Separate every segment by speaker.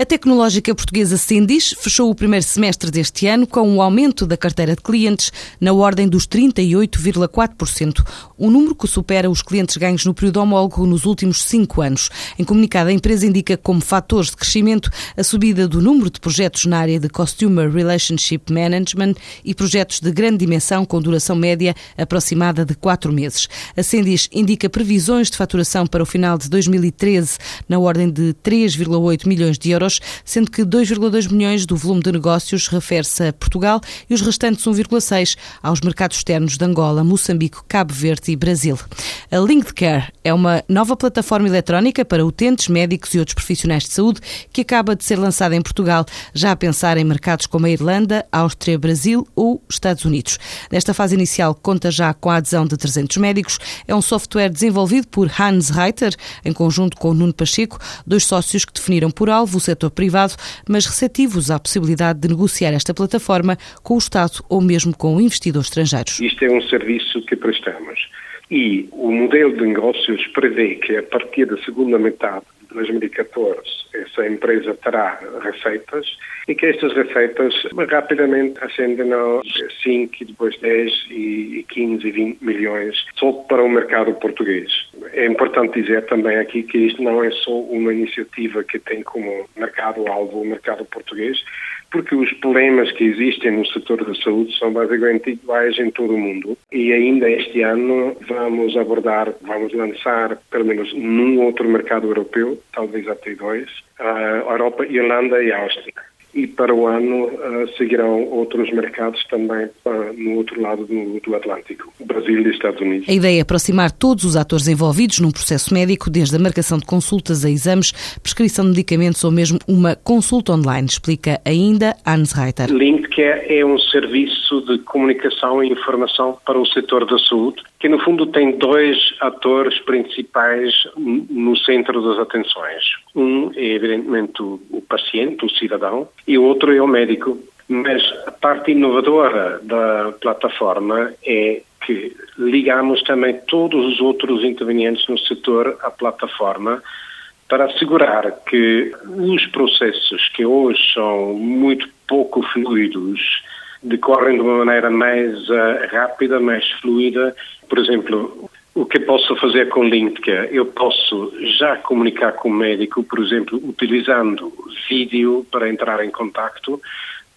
Speaker 1: A tecnológica portuguesa Sendis fechou o primeiro semestre deste ano com um aumento da carteira de clientes na ordem dos 38,4%, um número que supera os clientes ganhos no período homólogo nos últimos cinco anos. Em comunicado, a empresa indica como fatores de crescimento a subida do número de projetos na área de Customer Relationship Management e projetos de grande dimensão com duração média aproximada de quatro meses. A Sendis indica previsões de faturação para o final de 2013 na ordem de 3,8 milhões de euros euros, sendo que 2,2 milhões do volume de negócios refere-se a Portugal e os restantes 1,6 aos mercados externos de Angola, Moçambique, Cabo Verde e Brasil. A Linked Care é uma nova plataforma eletrónica para utentes, médicos e outros profissionais de saúde que acaba de ser lançada em Portugal, já a pensar em mercados como a Irlanda, Áustria, Brasil ou Estados Unidos. Nesta fase inicial, conta já com a adesão de 300 médicos. É um software desenvolvido por Hans Reiter, em conjunto com Nuno Pacheco, dois sócios que definiram por alvo o setor privado, mas receptivos à possibilidade de negociar esta plataforma com o Estado ou mesmo com investidores estrangeiros.
Speaker 2: Isto é um serviço que prestamos e o modelo de negócios prevê que a partir da segunda metade de 2014 essa empresa terá receitas e que estas receitas rapidamente ascendem a 5 e depois 10 e 15 e 20 milhões só para o mercado português. É importante dizer também aqui que isto não é só uma iniciativa que tem como mercado-alvo o mercado português, porque os problemas que existem no setor da saúde são basicamente iguais em todo o mundo. E ainda este ano vamos abordar, vamos lançar, pelo menos num outro mercado europeu, talvez até dois, a Europa, Irlanda e Áustria e para o ano uh, seguirão outros mercados também uh, no outro lado do, do, Atlântico, Brasil e Estados Unidos.
Speaker 1: A ideia é aproximar todos os atores envolvidos num processo médico, desde a marcação de consultas a exames, prescrição de medicamentos ou mesmo uma consulta online, explica ainda Hans Reiter.
Speaker 2: Linkcare é um serviço de comunicação e informação para o setor da saúde, que no fundo tem dois atores principais no centro das atenções. Um é evidentemente o paciente, o cidadão, e o outro é o médico. Mas a parte inovadora da plataforma é que ligamos também todos os outros intervenientes no setor à plataforma para assegurar que os processos que hoje são muito pouco fluidos decorrem de uma maneira mais uh, rápida, mais fluida. Por exemplo, o que posso fazer com Linkcare? Eu posso já comunicar com o médico, por exemplo, utilizando vídeo para entrar em contacto,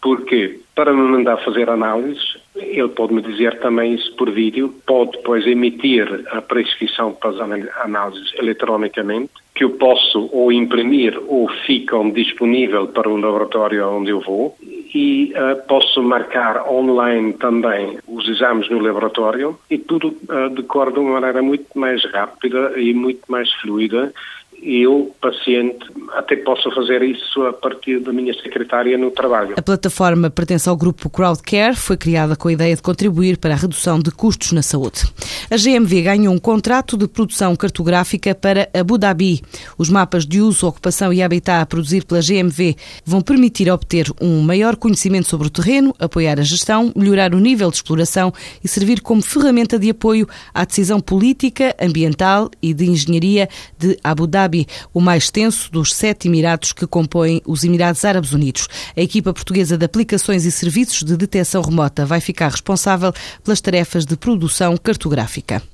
Speaker 2: porque para me mandar fazer análises, ele pode me dizer também isso por vídeo, pode depois emitir a prescrição para as análises eletronicamente, que eu posso ou imprimir ou ficam disponível para o laboratório onde eu vou, e uh, posso marcar online também os exames no laboratório e tudo uh, decorre de uma maneira muito mais rápida e muito mais fluida eu, paciente, até posso fazer isso a partir da minha secretária no trabalho.
Speaker 1: A plataforma pertence ao grupo Crowdcare, foi criada com a ideia de contribuir para a redução de custos na saúde. A GMV ganhou um contrato de produção cartográfica para Abu Dhabi. Os mapas de uso, ocupação e habitat a produzir pela GMV vão permitir obter um maior conhecimento sobre o terreno, apoiar a gestão, melhorar o nível de exploração e servir como ferramenta de apoio à decisão política, ambiental e de engenharia de Abu Dhabi O mais extenso dos sete Emirados que compõem os Emirados Árabes Unidos. A equipa portuguesa de aplicações e serviços de detecção remota vai ficar responsável pelas tarefas de produção cartográfica.